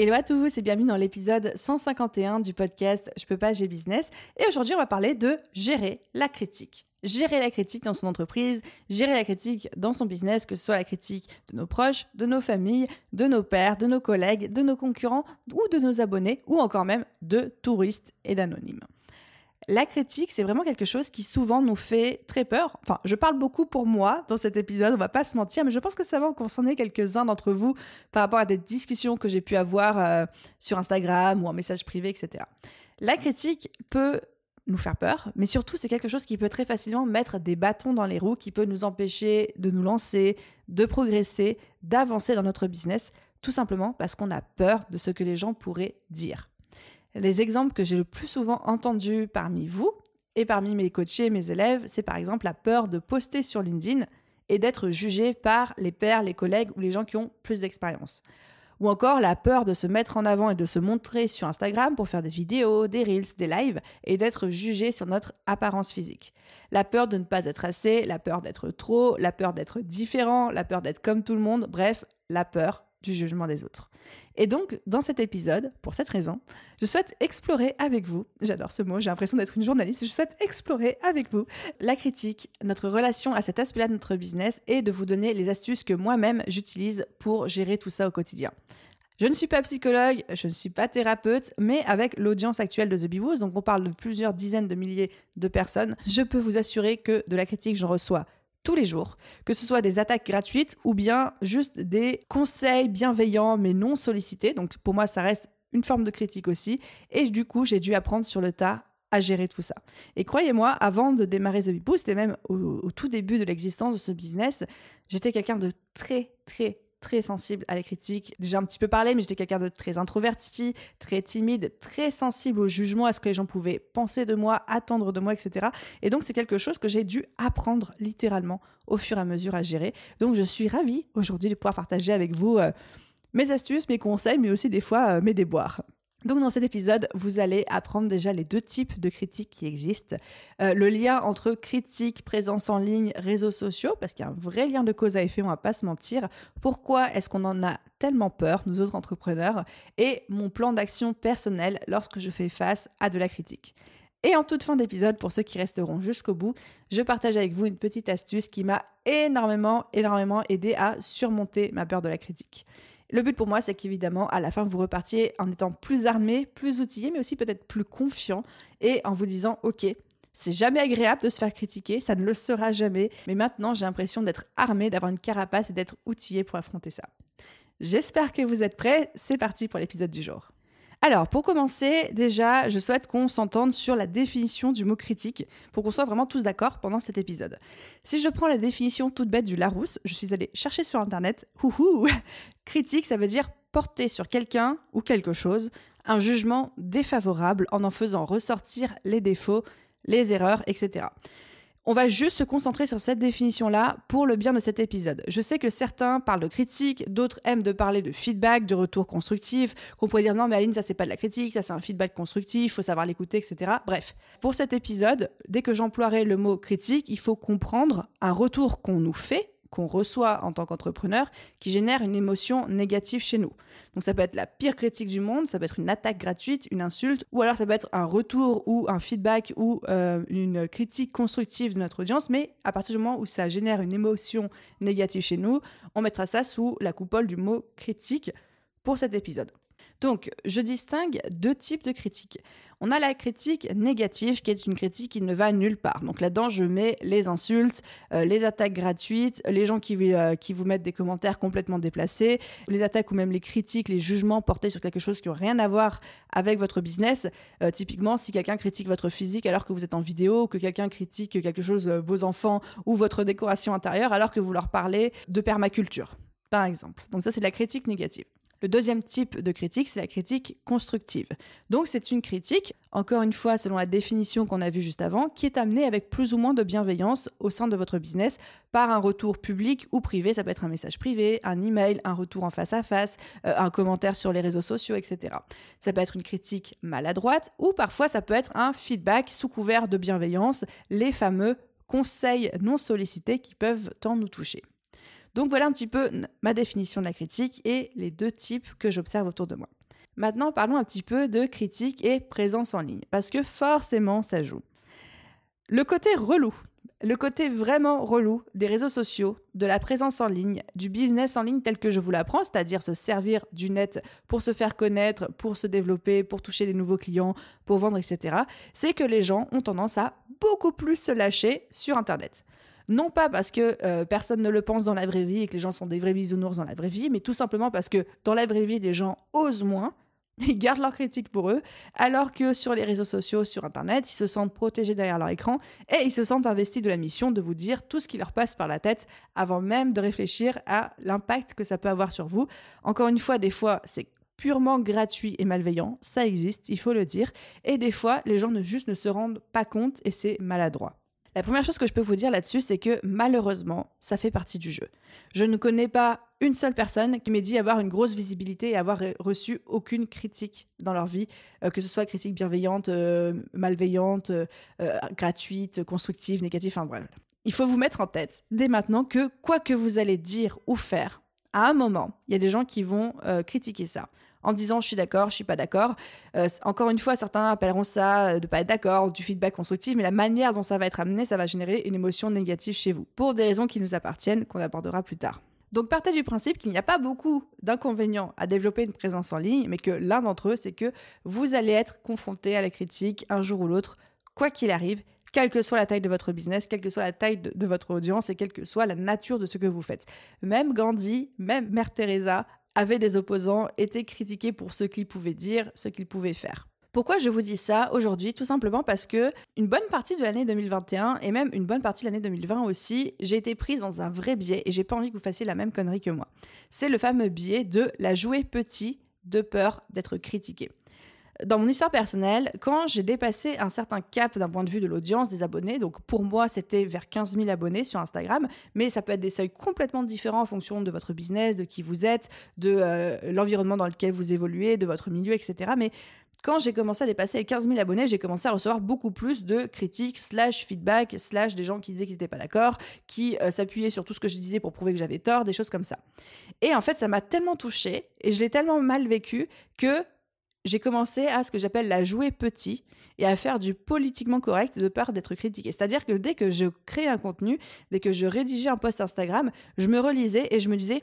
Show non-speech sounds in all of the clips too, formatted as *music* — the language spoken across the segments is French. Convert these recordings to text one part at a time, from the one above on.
Hello à tous et bienvenue dans l'épisode 151 du podcast Je peux pas, j'ai business. Et aujourd'hui, on va parler de gérer la critique. Gérer la critique dans son entreprise, gérer la critique dans son business, que ce soit la critique de nos proches, de nos familles, de nos pères, de nos collègues, de nos concurrents ou de nos abonnés ou encore même de touristes et d'anonymes. La critique, c'est vraiment quelque chose qui souvent nous fait très peur. Enfin, je parle beaucoup pour moi dans cet épisode, on va pas se mentir, mais je pense que ça va en concerner quelques-uns d'entre vous par rapport à des discussions que j'ai pu avoir euh, sur Instagram ou en message privé, etc. La critique peut nous faire peur, mais surtout c'est quelque chose qui peut très facilement mettre des bâtons dans les roues, qui peut nous empêcher de nous lancer, de progresser, d'avancer dans notre business, tout simplement parce qu'on a peur de ce que les gens pourraient dire. Les exemples que j'ai le plus souvent entendus parmi vous et parmi mes coachés, mes élèves, c'est par exemple la peur de poster sur LinkedIn et d'être jugé par les pairs, les collègues ou les gens qui ont plus d'expérience. Ou encore la peur de se mettre en avant et de se montrer sur Instagram pour faire des vidéos, des reels, des lives et d'être jugé sur notre apparence physique. La peur de ne pas être assez, la peur d'être trop, la peur d'être différent, la peur d'être comme tout le monde, bref, la peur du jugement des autres. Et donc, dans cet épisode, pour cette raison, je souhaite explorer avec vous, j'adore ce mot, j'ai l'impression d'être une journaliste, je souhaite explorer avec vous la critique, notre relation à cet aspect-là de notre business et de vous donner les astuces que moi-même j'utilise pour gérer tout ça au quotidien. Je ne suis pas psychologue, je ne suis pas thérapeute, mais avec l'audience actuelle de The Beboost, donc on parle de plusieurs dizaines de milliers de personnes, je peux vous assurer que de la critique, j'en reçois tous les jours, que ce soit des attaques gratuites ou bien juste des conseils bienveillants mais non sollicités. Donc pour moi, ça reste une forme de critique aussi. Et du coup, j'ai dû apprendre sur le tas à gérer tout ça. Et croyez-moi, avant de démarrer The Boost et même au, au tout début de l'existence de ce business, j'étais quelqu'un de très, très, très sensible à la critique. Déjà un petit peu parlé, mais j'étais quelqu'un de très introverti, très timide, très sensible au jugement, à ce que les gens pouvaient penser de moi, attendre de moi, etc. Et donc c'est quelque chose que j'ai dû apprendre littéralement au fur et à mesure à gérer. Donc je suis ravie aujourd'hui de pouvoir partager avec vous euh, mes astuces, mes conseils, mais aussi des fois euh, mes déboires. Donc dans cet épisode, vous allez apprendre déjà les deux types de critiques qui existent. Euh, le lien entre critique, présence en ligne, réseaux sociaux, parce qu'il y a un vrai lien de cause à effet, on va pas se mentir. Pourquoi est-ce qu'on en a tellement peur, nous autres entrepreneurs? Et mon plan d'action personnel lorsque je fais face à de la critique. Et en toute fin d'épisode, pour ceux qui resteront jusqu'au bout, je partage avec vous une petite astuce qui m'a énormément, énormément aidé à surmonter ma peur de la critique. Le but pour moi, c'est qu'évidemment, à la fin, vous repartiez en étant plus armé, plus outillé, mais aussi peut-être plus confiant et en vous disant, OK, c'est jamais agréable de se faire critiquer, ça ne le sera jamais, mais maintenant, j'ai l'impression d'être armé, d'avoir une carapace et d'être outillé pour affronter ça. J'espère que vous êtes prêts, c'est parti pour l'épisode du jour. Alors, pour commencer, déjà, je souhaite qu'on s'entende sur la définition du mot critique pour qu'on soit vraiment tous d'accord pendant cet épisode. Si je prends la définition toute bête du Larousse, je suis allée chercher sur internet, *laughs* critique, ça veut dire porter sur quelqu'un ou quelque chose un jugement défavorable en en faisant ressortir les défauts, les erreurs, etc. On va juste se concentrer sur cette définition-là pour le bien de cet épisode. Je sais que certains parlent de critique, d'autres aiment de parler de feedback, de retour constructif, qu'on pourrait dire non mais Aline ça c'est pas de la critique, ça c'est un feedback constructif, faut savoir l'écouter, etc. Bref, pour cet épisode, dès que j'emploierai le mot critique, il faut comprendre un retour qu'on nous fait qu'on reçoit en tant qu'entrepreneur qui génère une émotion négative chez nous. Donc ça peut être la pire critique du monde, ça peut être une attaque gratuite, une insulte, ou alors ça peut être un retour ou un feedback ou euh, une critique constructive de notre audience, mais à partir du moment où ça génère une émotion négative chez nous, on mettra ça sous la coupole du mot critique pour cet épisode. Donc, je distingue deux types de critiques. On a la critique négative, qui est une critique qui ne va nulle part. Donc là-dedans, je mets les insultes, euh, les attaques gratuites, les gens qui, euh, qui vous mettent des commentaires complètement déplacés, les attaques ou même les critiques, les jugements portés sur quelque chose qui n'a rien à voir avec votre business. Euh, typiquement, si quelqu'un critique votre physique alors que vous êtes en vidéo, que quelqu'un critique quelque chose, vos enfants ou votre décoration intérieure alors que vous leur parlez de permaculture, par exemple. Donc ça, c'est la critique négative. Le deuxième type de critique, c'est la critique constructive. Donc c'est une critique, encore une fois selon la définition qu'on a vue juste avant, qui est amenée avec plus ou moins de bienveillance au sein de votre business par un retour public ou privé. Ça peut être un message privé, un email, un retour en face à face, euh, un commentaire sur les réseaux sociaux, etc. Ça peut être une critique maladroite ou parfois ça peut être un feedback sous couvert de bienveillance, les fameux conseils non sollicités qui peuvent tant nous toucher. Donc voilà un petit peu ma définition de la critique et les deux types que j'observe autour de moi. Maintenant, parlons un petit peu de critique et présence en ligne, parce que forcément, ça joue. Le côté relou, le côté vraiment relou des réseaux sociaux, de la présence en ligne, du business en ligne tel que je vous l'apprends, c'est-à-dire se servir du net pour se faire connaître, pour se développer, pour toucher des nouveaux clients, pour vendre, etc., c'est que les gens ont tendance à beaucoup plus se lâcher sur Internet. Non pas parce que euh, personne ne le pense dans la vraie vie et que les gens sont des vrais bisounours dans la vraie vie, mais tout simplement parce que dans la vraie vie, les gens osent moins, *laughs* ils gardent leur critique pour eux, alors que sur les réseaux sociaux, sur Internet, ils se sentent protégés derrière leur écran et ils se sentent investis de la mission de vous dire tout ce qui leur passe par la tête avant même de réfléchir à l'impact que ça peut avoir sur vous. Encore une fois, des fois, c'est purement gratuit et malveillant, ça existe, il faut le dire, et des fois, les gens ne juste ne se rendent pas compte et c'est maladroit. La première chose que je peux vous dire là-dessus, c'est que malheureusement, ça fait partie du jeu. Je ne connais pas une seule personne qui m'ait dit avoir une grosse visibilité et avoir reçu aucune critique dans leur vie, euh, que ce soit critique bienveillante, euh, malveillante, euh, gratuite, constructive, négative, enfin bref. Il faut vous mettre en tête dès maintenant que quoi que vous allez dire ou faire, à un moment, il y a des gens qui vont critiquer ça en disant je suis d'accord, je suis pas d'accord. Euh, encore une fois, certains appelleront ça euh, de pas être d'accord, du feedback constructif, mais la manière dont ça va être amené, ça va générer une émotion négative chez vous, pour des raisons qui nous appartiennent, qu'on abordera plus tard. Donc partez du principe qu'il n'y a pas beaucoup d'inconvénients à développer une présence en ligne, mais que l'un d'entre eux, c'est que vous allez être confronté à la critique un jour ou l'autre, quoi qu'il arrive, quelle que soit la taille de votre business, quelle que soit la taille de, de, votre audience et quelle que soit la nature de ce que vous faites. Même Gandhi, même Mère Teresa avait des opposants, était critiqué pour ce qu'il pouvait dire, ce qu'il pouvait faire. Pourquoi je vous dis ça aujourd'hui? Tout simplement parce que une bonne partie de l'année 2021 et même une bonne partie de l'année 2020 aussi, j'ai été prise dans un vrai biais et j'ai pas envie que vous fassiez la même connerie que moi. C'est le fameux biais de la jouer petit de peur d'être critiqué. Dans mon histoire personnelle, quand j'ai dépassé un certain cap d'un point de vue de l'audience, des abonnés, donc pour moi c'était vers 15 000 abonnés sur Instagram, mais ça peut être des seuils complètement différents en fonction de votre business, de qui vous êtes, de euh, l'environnement dans lequel vous évoluez, de votre milieu, etc. Mais quand j'ai commencé à dépasser les 15 000 abonnés, j'ai commencé à recevoir beaucoup plus de critiques, slash feedback, slash des gens qui disaient qu'ils n'étaient pas d'accord, qui euh, s'appuyaient sur tout ce que je disais pour prouver que j'avais tort, des choses comme ça. Et en fait, ça m'a tellement touchée et je l'ai tellement mal vécu que j'ai commencé à ce que j'appelle la jouer petit et à faire du politiquement correct de peur d'être critiqué. C'est-à-dire que dès que je créais un contenu, dès que je rédigeais un post Instagram, je me relisais et je me disais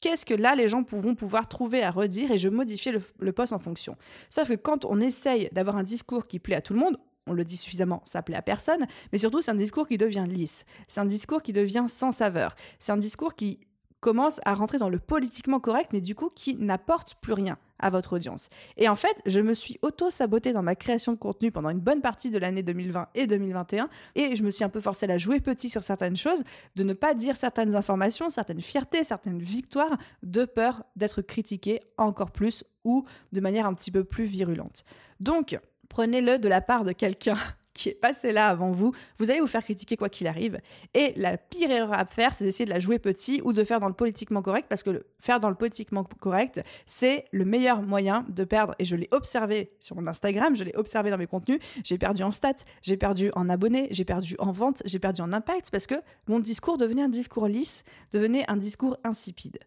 qu'est-ce que là les gens vont pouvoir trouver à redire et je modifiais le, post en fonction. Sauf que quand on essaye d'avoir un discours qui plaît à tout le monde, on le dit suffisamment, ça plaît à personne, mais surtout c'est un discours qui devient lisse, c'est un discours qui devient sans saveur, c'est un discours qui commence à rentrer dans le politiquement correct, mais du coup qui n'apporte plus rien à votre audience. Et en fait, je me suis auto-sabotée dans ma création de contenu pendant une bonne partie de l'année 2020 et 2021, et je me suis un peu forcée à jouer petit sur certaines choses, de ne pas dire certaines informations, certaines fiertés, certaines victoires, de peur d'être critiquée encore plus ou de manière un petit peu plus virulente. Donc, prenez-le de la part de quelqu'un qui est passé là avant vous, vous allez vous faire critiquer quoi qu'il arrive. Et la pire erreur à faire, c'est d'essayer de la jouer petit ou de faire dans le politiquement correct, parce que faire dans le politiquement correct, c'est le meilleur moyen de perdre. Et je l'ai observé sur mon Instagram, je l'ai observé dans mes contenus, j'ai perdu en stats, j'ai perdu en abonnés, j'ai perdu en vente, j'ai perdu en impact, parce que mon discours devenait un discours lisse, devenait un discours insipide.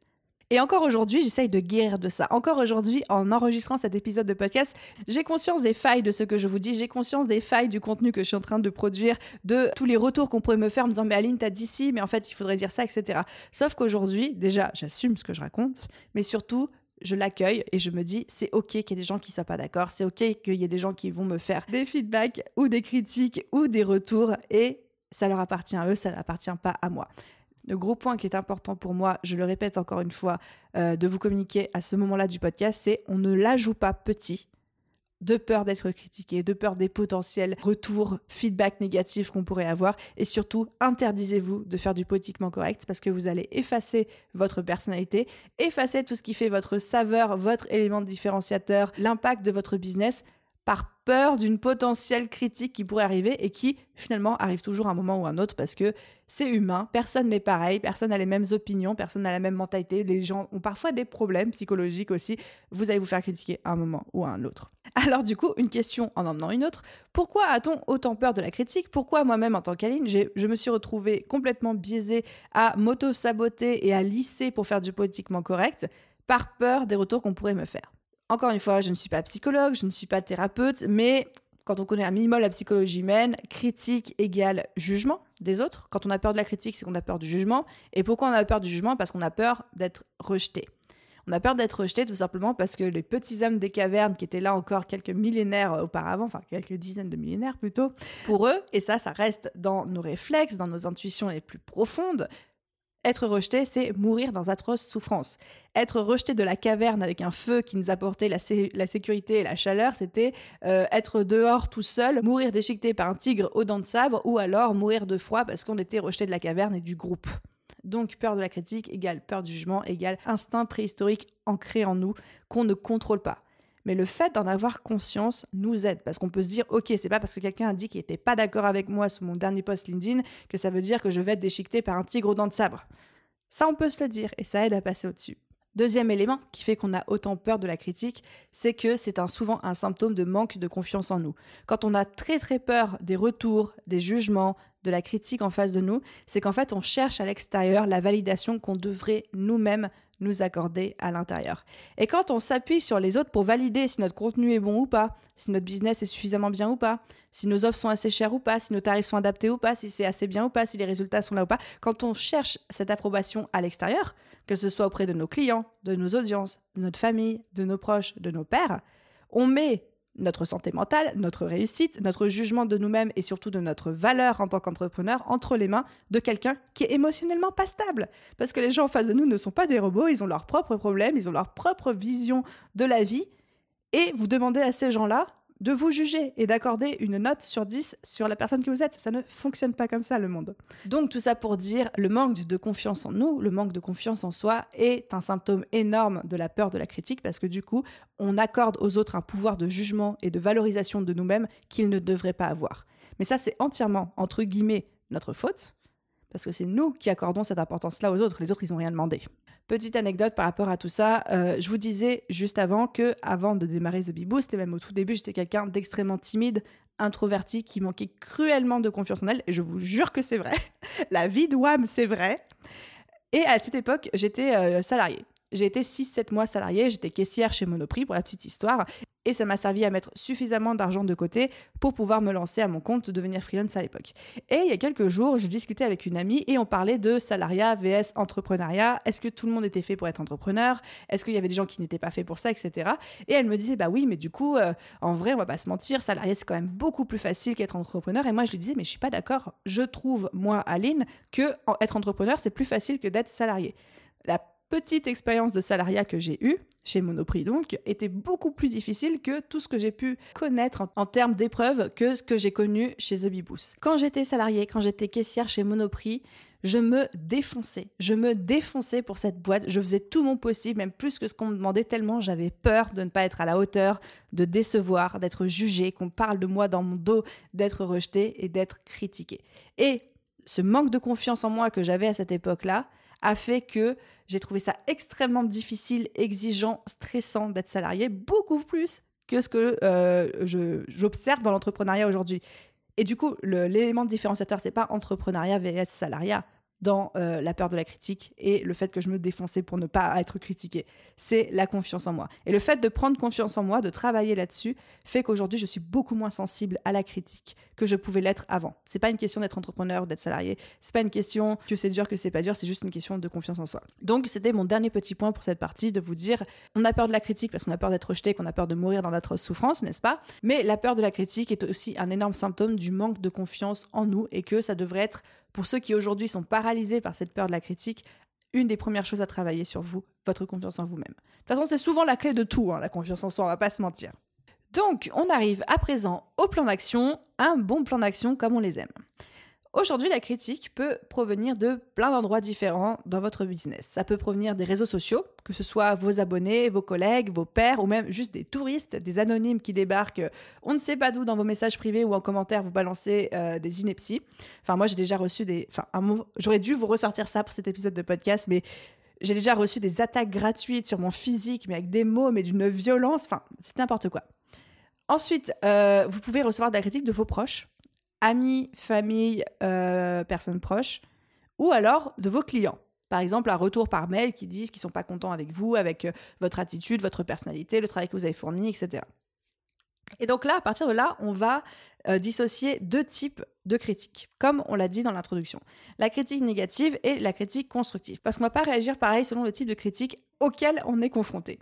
Et encore aujourd'hui, j'essaye de guérir de ça. Encore aujourd'hui, en enregistrant cet épisode de podcast, j'ai conscience des failles de ce que je vous dis, j'ai conscience des failles du contenu que je suis en train de produire, de tous les retours qu'on pourrait me faire en me disant Mais Aline, t'as dit ci, mais en fait, il faudrait dire ça, etc. Sauf qu'aujourd'hui, déjà, j'assume ce que je raconte, mais surtout, je l'accueille et je me dis c'est ok qu'il y ait des gens qui soient pas d'accord, c'est ok qu'il y ait des gens qui vont me faire des feedbacks ou des critiques ou des retours et ça leur appartient à eux, ça n'appartient pas à moi. Le gros point qui est important pour moi, je le répète encore une fois, euh, de vous communiquer à ce moment-là du podcast, c'est on ne la joue pas petit de peur d'être critiqué, de peur des potentiels retours, feedback négatifs qu'on pourrait avoir. Et surtout, interdisez-vous de faire du politiquement correct parce que vous allez effacer votre personnalité, effacer tout ce qui fait votre saveur, votre élément différenciateur, l'impact de votre business par peur d'une potentielle critique qui pourrait arriver et qui finalement arrive toujours à un moment ou à un autre parce que c'est humain, personne n'est pareil, personne n'a les mêmes opinions, personne n'a la même mentalité, les gens ont parfois des problèmes psychologiques aussi, vous allez vous faire critiquer à un moment ou à un autre. *laughs* Alors du coup, une question en emmenant une autre, pourquoi a-t-on autant peur de la critique? Pourquoi moi-même en tant qu'Aline, je me suis retrouvée complètement biaisée à m'auto-saboter et à lisser pour faire du politiquement correct par peur des retours qu'on pourrait me faire? Encore une fois, je ne suis pas psychologue, je ne suis pas thérapeute, mais quand on connaît un minimum la psychologie humaine, critique égale jugement des autres. Quand on a peur de la critique, c'est qu'on a peur du jugement. Et pourquoi on a peur du jugement? Parce qu'on a peur d'être rejeté. On a peur d'être rejeté tout simplement parce que les petits hommes des cavernes qui étaient là encore quelques millénaires auparavant, enfin quelques dizaines de millénaires plutôt, pour eux, et ça, ça reste dans nos réflexes, dans nos intuitions les plus profondes, être rejeté, c'est mourir dans atroce souffrance. Être rejeté de la caverne avec un feu qui nous apportait la, la sécurité et la chaleur, c'était euh, être dehors tout seul, mourir déchiqueté par un tigre aux dents de sabre, ou alors mourir de froid parce qu'on était rejeté de la caverne et du groupe. Donc peur de la critique égale peur du jugement égale instinct préhistorique ancré en nous qu'on ne contrôle pas. Mais le fait d'en avoir conscience nous aide parce qu'on peut se dire ok, c'est pas parce que quelqu'un a dit qu'il n'était pas d'accord avec moi sur mon dernier post LinkedIn que ça veut dire que je vais être déchiqueté par un tigre aux dents de sabre. Ça, on peut se le dire et ça aide à passer au-dessus. Deuxième élément qui fait qu'on a autant peur de la critique, c'est que c'est souvent un symptôme de manque de confiance en nous. Quand on a très très peur des retours, des jugements, de la critique en face de nous, c'est qu'en fait on cherche à l'extérieur la validation qu'on devrait nous-mêmes nous accorder à l'intérieur. Et quand on s'appuie sur les autres pour valider si notre contenu est bon ou pas, si notre business est suffisamment bien ou pas, si nos offres sont assez chères ou pas, si nos tarifs sont adaptés ou pas, si c'est assez bien ou pas, si les résultats sont là ou pas, quand on cherche cette approbation à l'extérieur, que ce soit auprès de nos clients, de nos audiences, de notre famille, de nos proches, de nos pères, on met notre santé mentale, notre réussite, notre jugement de nous-mêmes et surtout de notre valeur en tant qu'entrepreneur entre les mains de quelqu'un qui est émotionnellement pas stable. Parce que les gens en face de nous ne sont pas des robots, ils ont leurs propres problèmes, ils ont leur propre vision de la vie. Et vous demandez à ces gens-là de vous juger et d'accorder une note sur 10 sur la personne que vous êtes. Ça ne fonctionne pas comme ça, le monde. Donc tout ça pour dire, le manque de confiance en nous, le manque de confiance en soi est un symptôme énorme de la peur de la critique parce que du coup, on accorde aux autres un pouvoir de jugement et de valorisation de nous-mêmes qu'ils ne devraient pas avoir. Mais ça, c'est entièrement, entre guillemets, notre faute parce que c'est nous qui accordons cette importance-là aux autres. Les autres, ils n'ont rien demandé. Petite anecdote par rapport à tout ça, euh, je vous disais juste avant que, avant de démarrer The Bee Boost, et même au tout début, j'étais quelqu'un d'extrêmement timide, introverti, qui manquait cruellement de confiance en elle, et je vous jure que c'est vrai. *laughs* La vie de WAM, c'est vrai. Et à cette époque, j'étais euh, salariée. J'ai été 6-7 mois salariée, j'étais caissière chez Monoprix pour la petite histoire et ça m'a servi à mettre suffisamment d'argent de côté pour pouvoir me lancer à mon compte, devenir freelance à l'époque. Et il y a quelques jours, je discutais avec une amie et on parlait de salariat vs entrepreneuriat. Est-ce que tout le monde était fait pour être entrepreneur? Est-ce qu'il y avait des gens qui n'étaient pas faits pour ça, etc. Et elle me disait, bah oui, mais du coup, euh, en vrai, on va pas se mentir, salarié, c'est quand même beaucoup plus facile qu'être entrepreneur. Et moi, je lui disais, mais je suis pas d'accord. Je trouve, moi, Aline, que être entrepreneur, c'est plus facile que d'être salarié. La petite expérience de salariat que j'ai eue, chez Monoprix donc, était beaucoup plus difficile que tout ce que j'ai pu connaître en, termes d'épreuves que ce que j'ai connu chez The. Quand j'étais salariée, quand j'étais caissière chez Monoprix, je me défonçais. Je me défonçais pour cette boîte. Je faisais tout mon possible, même plus que ce qu'on me demandait, tellement j'avais peur de ne pas être à la hauteur, de décevoir, d'être jugée, qu'on parle de moi dans mon dos, d'être rejetée et d'être critiquée. Et ce manque de confiance en moi que j'avais à cette époque-là, a fait que j'ai trouvé ça extrêmement difficile, exigeant, stressant d'être salarié, beaucoup plus que ce que euh, j'observe dans l'entrepreneuriat aujourd'hui. Et du coup, l'élément différenciateur, c'est pas entrepreneuriat vs salariat dans euh, la peur de la critique et le fait que je me défonçais pour ne pas être critiqué. C'est la confiance en moi. Et le fait de prendre confiance en moi, de travailler là-dessus, fait qu'aujourd'hui, je suis beaucoup moins sensible à la critique que je pouvais l'être avant. C'est pas une question d'être entrepreneur d'être salarié. C'est pas une question que c'est dur, que c'est pas dur. C'est juste une question de confiance en soi. Donc, c'était mon dernier petit point pour cette partie de vous dire on a peur de la critique parce qu'on a peur d'être rejeté, qu'on a peur de mourir dans notre souffrance, n'est-ce pas? Mais la peur de la critique est aussi un énorme symptôme du manque de confiance en nous et que ça devrait être pour ceux qui aujourd'hui sont paralysés par cette peur de la critique, une des premières choses à travailler sur vous, votre confiance en vous-même. De toute façon, c'est souvent la clé de tout, hein, la confiance en soi, on va pas se mentir. Donc, on arrive à présent au plan d'action, un bon plan d'action comme on les aime. Aujourd'hui, la critique peut provenir de plein d'endroits différents dans votre business. Ça peut provenir des réseaux sociaux, que ce soit vos abonnés, vos collègues, vos pairs ou même juste des touristes, des anonymes qui débarquent, on ne sait pas d'où dans vos messages privés ou en commentaire vous balancez euh, des inepties. Enfin, moi j'ai déjà reçu des. Enfin, j'aurais dû vous ressortir ça pour cet épisode de podcast, mais j'ai déjà reçu des attaques gratuites sur mon physique, mais avec des mots, mais d'une violence. Enfin, c'est n'importe quoi. Ensuite, euh, vous pouvez recevoir de la critique de vos proches amis, famille, euh, personnes proches, ou alors de vos clients. Par exemple, un retour par mail qui disent qu'ils ne sont pas contents avec vous, avec euh, votre attitude, votre personnalité, le travail que vous avez fourni, etc. Et donc là, à partir de là, on va euh, dissocier deux types de critiques, comme on l'a dit dans l'introduction. La critique négative et la critique constructive. Parce qu'on ne va pas réagir pareil selon le type de critique auquel on est confronté.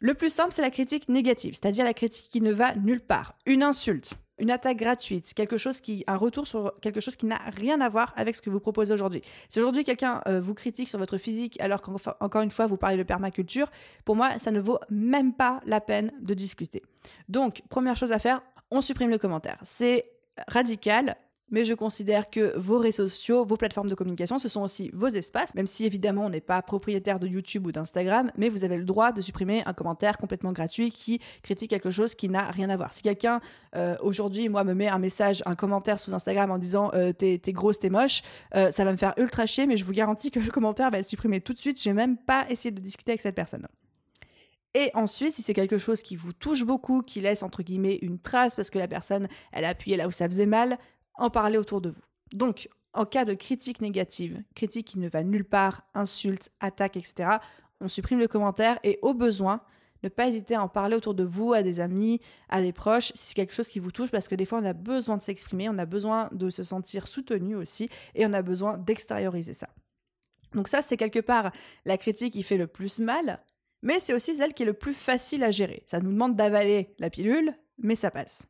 Le plus simple, c'est la critique négative, c'est-à-dire la critique qui ne va nulle part. Une insulte, une attaque gratuite, quelque chose qui, un retour sur quelque chose qui n'a rien à voir avec ce que vous proposez aujourd'hui. Si aujourd'hui quelqu'un euh, vous critique sur votre physique alors qu'encore une fois vous parlez de permaculture, pour moi ça ne vaut même pas la peine de discuter. Donc première chose à faire, on supprime le commentaire. C'est radical, mais je considère que vos réseaux sociaux, vos plateformes de communication, ce sont aussi vos espaces, même si évidemment on n'est pas propriétaire de YouTube ou d'Instagram, mais vous avez le droit de supprimer un commentaire complètement gratuit qui critique quelque chose qui n'a rien à voir. Si quelqu'un euh, aujourd'hui, moi, me met un message, un commentaire sous Instagram en disant euh, t'es, grosse, t'es moche, euh, ça va me faire ultra chier, mais je vous garantis que le commentaire va être supprimé tout de suite. J'ai même pas essayé de discuter avec cette personne. Et ensuite, si c'est quelque chose qui vous touche beaucoup, qui laisse entre guillemets une trace parce que la personne, elle a appuyé là où ça faisait mal, en parler autour de vous. Donc, en cas de critique négative, critique qui ne va nulle part, insulte, attaque, etc., on supprime le commentaire et au besoin, ne pas hésiter à en parler autour de vous, à des amis, à des proches, si c'est quelque chose qui vous touche, parce que des fois on a besoin de s'exprimer, on a besoin de se sentir soutenu aussi, et on a besoin d'extérioriser ça. Donc ça, c'est quelque part la critique qui fait le plus mal, mais c'est aussi celle qui est le plus facile à gérer. Ça nous demande d'avaler la pilule, mais ça passe.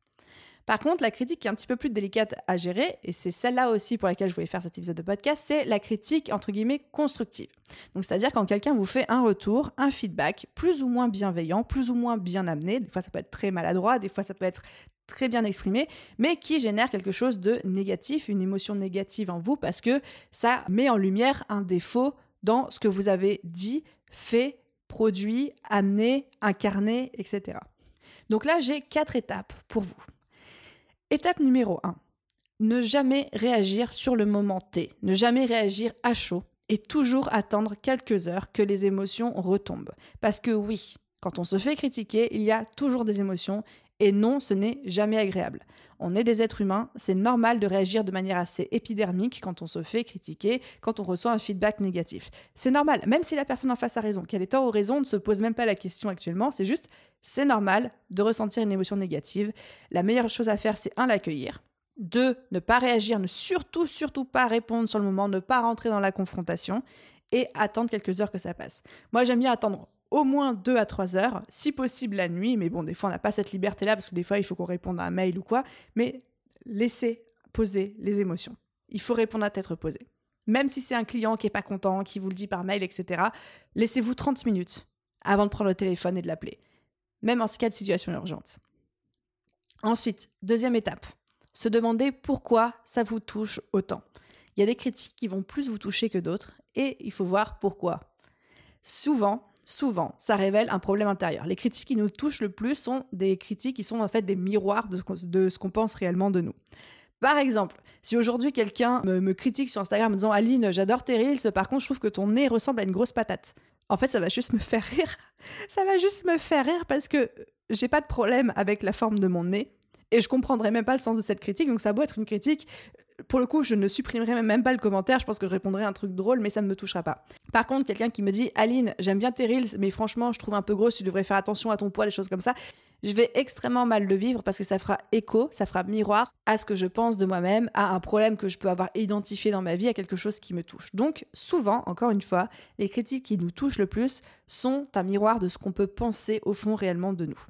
Par contre, la critique qui est un petit peu plus délicate à gérer, et c'est celle-là aussi pour laquelle je voulais faire cet épisode de podcast, c'est la critique entre guillemets constructive. Donc c'est-à-dire quand quelqu'un vous fait un retour, un feedback plus ou moins bienveillant, plus ou moins bien amené, des fois ça peut être très maladroit, des fois ça peut être très bien exprimé, mais qui génère quelque chose de négatif, une émotion négative en vous parce que ça met en lumière un défaut dans ce que vous avez dit, fait, produit, amené, incarné, etc. Donc là, j'ai quatre étapes pour vous. Étape numéro 1. Ne jamais réagir sur le moment T. Ne jamais réagir à chaud et toujours attendre quelques heures que les émotions retombent. Parce que oui, quand on se fait critiquer, il y a toujours des émotions et non, ce n'est jamais agréable. On est des êtres humains, c'est normal de réagir de manière assez épidermique quand on se fait critiquer, quand on reçoit un feedback négatif. C'est normal, même si la personne en face a raison, qu'elle ait tort ou raison, on ne se pose même pas la question actuellement, c'est juste, c'est normal de ressentir une émotion négative. La meilleure chose à faire, c'est un, l'accueillir. Deux, ne pas réagir, ne surtout, surtout pas répondre sur le moment, ne pas rentrer dans la confrontation et attendre quelques heures que ça passe. Moi, j'aime bien attendre au moins 2 à 3 heures, si possible la nuit, mais bon, des fois on n'a pas cette liberté-là parce que des fois il faut qu'on réponde à un mail ou quoi, mais laissez poser les émotions. Il faut répondre à tête reposée. Même si c'est un client qui n'est pas content, qui vous le dit par mail, etc., laissez-vous 30 minutes avant de prendre le téléphone et de l'appeler, même en cas de situation urgente. Ensuite, deuxième étape, se demander pourquoi ça vous touche autant. Il y a des critiques qui vont plus vous toucher que d'autres et il faut voir pourquoi. Souvent, souvent, ça révèle un problème intérieur. Les critiques qui nous touchent le plus sont des critiques qui sont en fait des miroirs de, ce qu'on pense réellement de nous. Par exemple, si aujourd'hui quelqu'un me, critique sur Instagram en disant Aline, j'adore tes reels, par contre je trouve que ton nez ressemble à une grosse patate. En fait, ça va juste me faire rire. *laughs* Ça va juste me faire rire parce que j'ai pas de problème avec la forme de mon nez et je comprendrais même pas le sens de cette critique. Donc ça doit être une critique pour le coup, je ne supprimerai même pas le commentaire. Je pense que je répondrai un truc drôle, mais ça ne me touchera pas. Par contre, quelqu'un qui me dit Aline, j'aime bien tes reels, mais franchement, je trouve un peu gros, tu devrais faire attention à ton poids, des choses comme ça. Je vais extrêmement mal le vivre parce que ça fera écho, ça fera miroir à ce que je pense de moi-même, à un problème que je peux avoir identifié dans ma vie, à quelque chose qui me touche. Donc, souvent, encore une fois, les critiques qui nous touchent le plus sont un miroir de ce qu'on peut penser au fond réellement de nous.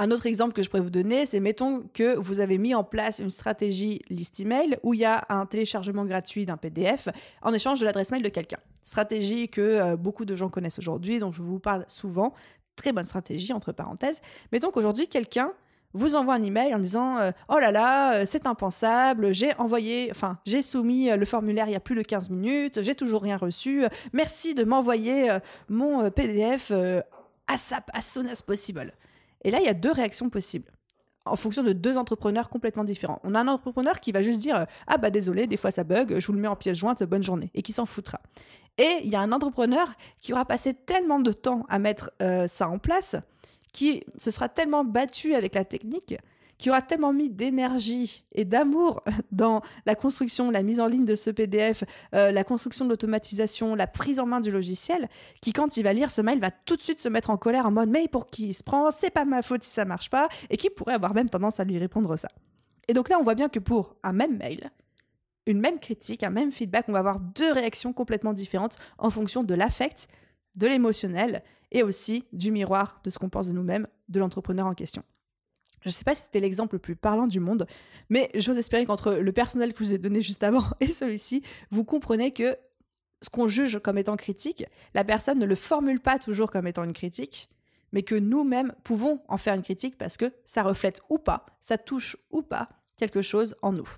Un autre exemple que je pourrais vous donner, c'est mettons que vous avez mis en place une stratégie list email où il y a un téléchargement gratuit d'un PDF en échange de l'adresse mail de quelqu'un. Stratégie que euh, beaucoup de gens connaissent aujourd'hui, dont je vous parle souvent. très bonne stratégie, entre parenthèses. Mettons qu'aujourd'hui, quelqu'un vous envoie un email en disant euh, Oh là là, euh, c'est impensable, j'ai envoyé, enfin, j'ai soumis le formulaire il y a plus de 15 minutes, j'ai toujours rien reçu, merci de m'envoyer mon PDF ASAP, as soon as possible. Et là, il y a deux réactions possibles en fonction de deux entrepreneurs complètement différents. On a un entrepreneur qui va juste dire Ah bah désolé, des fois ça bug, je vous le mets en pièce jointe, bonne journée, et qui s'en foutra. Et il y a un entrepreneur qui aura passé tellement de temps à mettre ça en place qui se sera tellement battu avec la technique, qui aura tellement mis d'énergie et d'amour *laughs* dans la construction, la mise en ligne de ce PDF, euh, la construction de l'automatisation, la prise en main du logiciel, qui quand il va lire ce mail va tout de suite se mettre en colère en mode mais pour qui il se prend, c'est pas ma faute si ça marche pas, et qui pourrait avoir même tendance à lui répondre ça. Et donc là, on voit bien que pour un même mail, une même critique, un même feedback, on va avoir deux réactions complètement différentes en fonction de l'affect, de l'émotionnel et aussi du miroir de ce qu'on pense de nous-mêmes, de l'entrepreneur en question. Je ne sais pas si c'était l'exemple le plus parlant du monde, mais j'ose espérer qu'entre le personnel que je vous ai donné juste avant *laughs* et celui-ci, vous comprenez que ce qu'on juge comme étant critique, la personne ne le formule pas toujours comme étant une critique, mais que nous-mêmes pouvons en faire une critique parce que ça reflète ou pas, ça touche ou pas quelque chose en nous.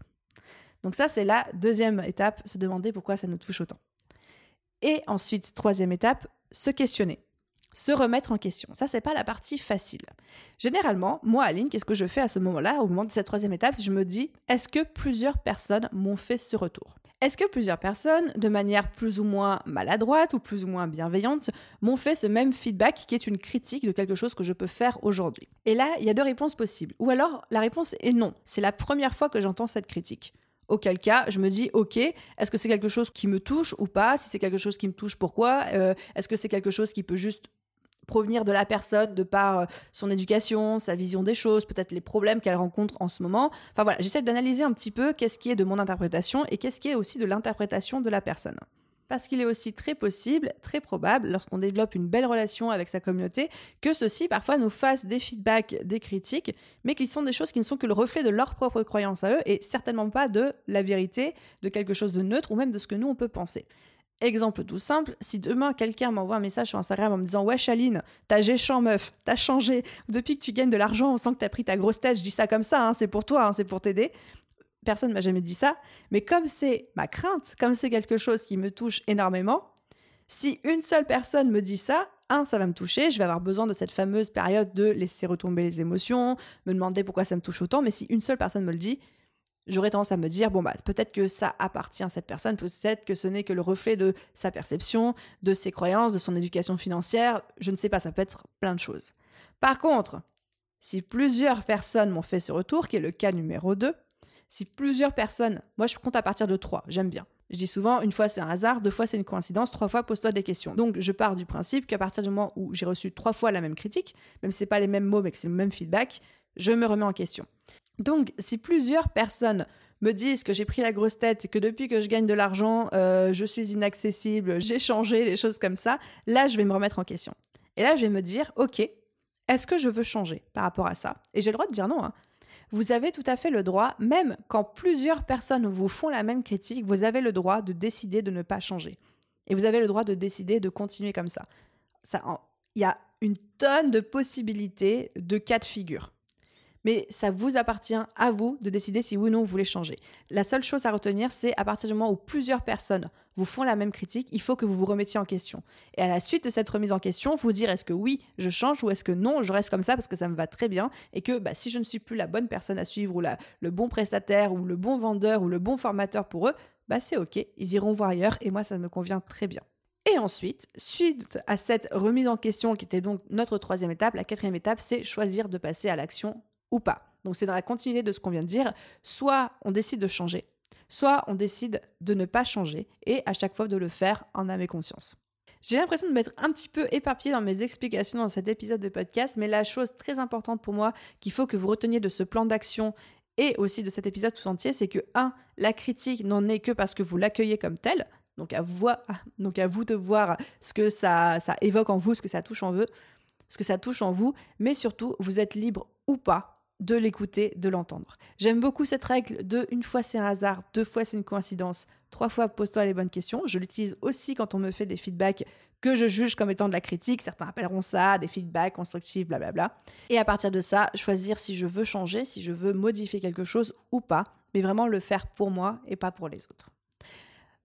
Donc ça, c'est la deuxième étape, se demander pourquoi ça nous touche autant. Et ensuite, troisième étape, se questionner se remettre en question. Ça, c'est pas la partie facile. Généralement, moi, Aline, qu'est-ce que je fais à ce moment-là, au moment de cette troisième étape? Je me dis, est-ce que plusieurs personnes m'ont fait ce retour? Est-ce que plusieurs personnes, de manière plus ou moins maladroite ou plus ou moins bienveillante, m'ont fait ce même feedback qui est une critique de quelque chose que je peux faire aujourd'hui? Et là, il y a deux réponses possibles. Ou alors, la réponse est non. C'est la première fois que j'entends cette critique. Auquel cas, je me dis, ok, est-ce que c'est quelque chose qui me touche ou pas? Si c'est quelque chose qui me touche, pourquoi? Euh, Est-ce que c'est quelque chose qui peut juste provenir de la personne de par euh, son éducation, sa vision des choses, peut-être les problèmes qu'elle rencontre en ce moment. Enfin voilà, j'essaie d'analyser un petit peu qu'est-ce qui est de mon interprétation et qu'est-ce qui est aussi de l'interprétation de la personne. Parce qu'il est aussi très possible, très probable, lorsqu'on développe une belle relation avec sa communauté, que ceux-ci parfois nous fassent des feedbacks, des critiques, mais qui sont des choses qui ne sont que le reflet de leur propre croyance à eux et certainement pas de la vérité, de quelque chose de neutre ou même de ce que nous on peut penser. Exemple tout simple, si demain quelqu'un m'envoie un message sur Instagram en me disant Wesh Aline, t'as géchant meuf, t'as changé, depuis que tu gagnes de l'argent, on sent que t'as pris ta grosse tête, je dis ça comme ça, hein, c'est pour toi, hein, c'est pour t'aider. Personne m'a jamais dit ça, mais comme c'est ma crainte, comme c'est quelque chose qui me touche énormément, si une seule personne me dit ça, un, ça va me toucher, je vais avoir besoin de cette fameuse période de laisser retomber les émotions, me demander pourquoi ça me touche autant, mais si une seule personne me le dit, j'aurais tendance à me dire bon bah peut-être que ça appartient à cette personne, peut-être que ce n'est que le reflet de sa perception, de ses croyances, de son éducation financière, je ne sais pas, ça peut être plein de choses. Par contre, si plusieurs personnes m'ont fait ce retour, qui est le cas numéro 2, si plusieurs personnes, moi je compte à partir de 3, j'aime bien. Je dis souvent, une fois c'est un hasard, deux fois c'est une coïncidence, trois fois pose-toi des questions. Donc je pars du principe qu'à partir du moment où j'ai reçu trois fois la même critique, même si ce n'est pas les mêmes mots mais que c'est le même feedback, je me remets en question. Donc, si plusieurs personnes me disent que j'ai pris la grosse tête, que depuis que je gagne de l'argent, euh, je suis inaccessible, j'ai changé, les choses comme ça, là, je vais me remettre en question. Et là, je vais me dire, OK, est-ce que je veux changer par rapport à ça? Et j'ai le droit de dire non. Hein. Vous avez tout à fait le droit, même quand plusieurs personnes vous font la même critique, vous avez le droit de décider de ne pas changer. Et vous avez le droit de décider de continuer comme ça. Il y a une tonne de possibilités de cas de figure mais ça vous appartient à vous de décider si oui ou non vous voulez changer. La seule chose à retenir, c'est à partir du moment où plusieurs personnes vous font la même critique, il faut que vous vous remettiez en question. Et à la suite de cette remise en question, vous dire est-ce que oui, je change ou est-ce que non, je reste comme ça parce que ça me va très bien et que bah, si je ne suis plus la bonne personne à suivre ou le bon prestataire ou le bon vendeur ou le bon formateur pour eux, bah c'est ok, ils iront voir ailleurs et moi ça me convient très bien. Et ensuite, suite à cette remise en question qui était donc notre troisième étape, la quatrième étape, c'est choisir de passer à l'action ou pas. Donc c'est dans la continuité de ce qu'on vient de dire. Soit on décide de changer, soit on décide de ne pas changer et à chaque fois de le faire en âme et conscience. J'ai l'impression de m'être un petit peu éparpillée dans mes explications dans cet épisode de podcast, mais la chose très importante pour moi qu'il faut que vous reteniez de ce plan d'action et aussi de cet épisode tout entier, c'est que 1. La critique n'en est que parce que vous l'accueillez comme tel. Donc à, vous, *laughs* donc à vous de voir ce que ça, ça évoque en vous, ce que ça touche en vous, ce que ça touche en vous, mais surtout vous êtes libre ou pas de l'écouter, de l'entendre. J'aime beaucoup cette règle de une fois c'est un hasard, deux fois c'est une coïncidence, trois fois pose-toi les bonnes questions. Je l'utilise aussi quand on me fait des feedbacks que je juge comme étant de la critique. Certains appelleront ça des feedbacks constructifs, blablabla. Et à partir de ça, choisir si je veux changer, si je veux modifier quelque chose ou pas, mais vraiment le faire pour moi et pas pour les autres.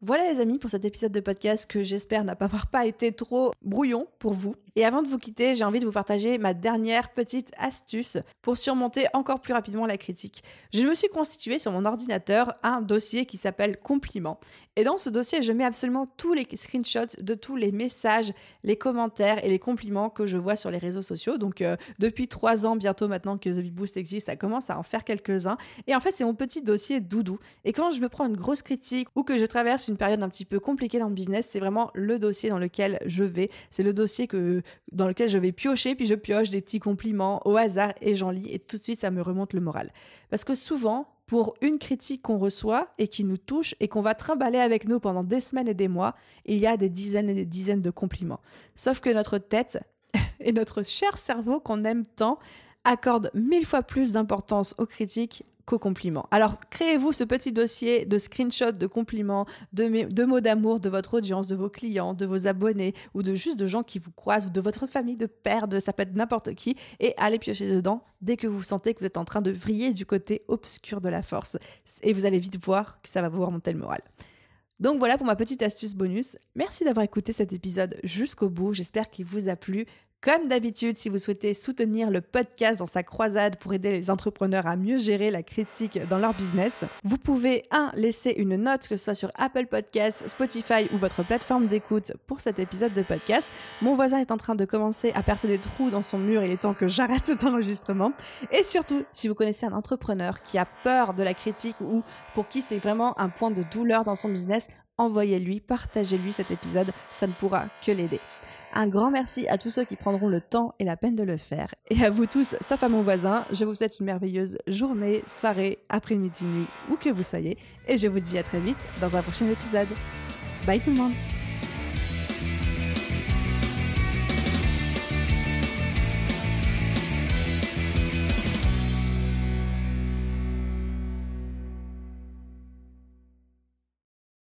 Voilà les amis pour cet épisode de podcast que j'espère n'a *laughs* pas été trop brouillon pour vous. Et avant de vous quitter, j'ai envie de vous partager ma dernière petite astuce pour surmonter encore plus rapidement la critique. Je me suis constitué sur mon ordinateur un dossier qui s'appelle compliments. Et dans ce dossier, je mets absolument tous les screenshots de tous les messages, les commentaires et les compliments que je vois sur les réseaux sociaux. Donc euh, depuis trois ans bientôt maintenant que The Boost existe, ça commence à en faire quelques-uns. Et en fait, c'est mon petit dossier doudou. Et quand je me prends une grosse critique ou que je traverse une période un petit peu compliquée dans le business, c'est vraiment le dossier dans lequel je vais. C'est le dossier que dans lequel je vais piocher, puis je pioche des petits compliments au hasard et j'en lis et tout de suite ça me remonte le moral. Parce que souvent, pour une critique qu'on reçoit et qui nous touche et qu'on va trimballer avec nous pendant des semaines et des mois, il y a des dizaines et des dizaines de compliments. Sauf que notre tête *laughs* et notre cher cerveau qu'on aime tant accorde mille fois plus d'importance aux critiques qu'aux compliments. Alors, créez-vous ce petit dossier de screenshots, de compliments, de, mots d'amour de votre audience, de vos clients, de vos abonnés ou de juste de gens qui vous croisent ou de votre famille, de père, de ça peut être n'importe qui et allez piocher dedans dès que vous sentez que vous êtes en train de vriller du côté obscur de la force. Et vous allez vite voir que ça va vous remonter le moral. Donc voilà pour ma petite astuce bonus. Merci d'avoir écouté cet épisode jusqu'au bout. J'espère qu'il vous a plu. Comme d'habitude, si vous souhaitez soutenir le podcast dans sa croisade pour aider les entrepreneurs à mieux gérer la critique dans leur business, vous pouvez 1. laisser une note, que ce soit sur Apple Podcasts, Spotify ou votre plateforme d'écoute pour cet épisode de podcast. Mon voisin est en train de commencer à percer des trous dans son mur, il est temps que j'arrête cet enregistrement. Et surtout, si vous connaissez un entrepreneur qui a peur de la critique ou pour qui c'est vraiment un point de douleur dans son business, envoyez-lui, partagez-lui cet épisode, ça ne pourra que l'aider. Un grand merci à tous ceux qui prendront le temps et la peine de le faire. Et à vous tous, sauf à mon voisin, je vous souhaite une merveilleuse journée, soirée, après-midi, nuit, où que vous soyez. Et je vous dis à très vite dans un prochain épisode. Bye tout le monde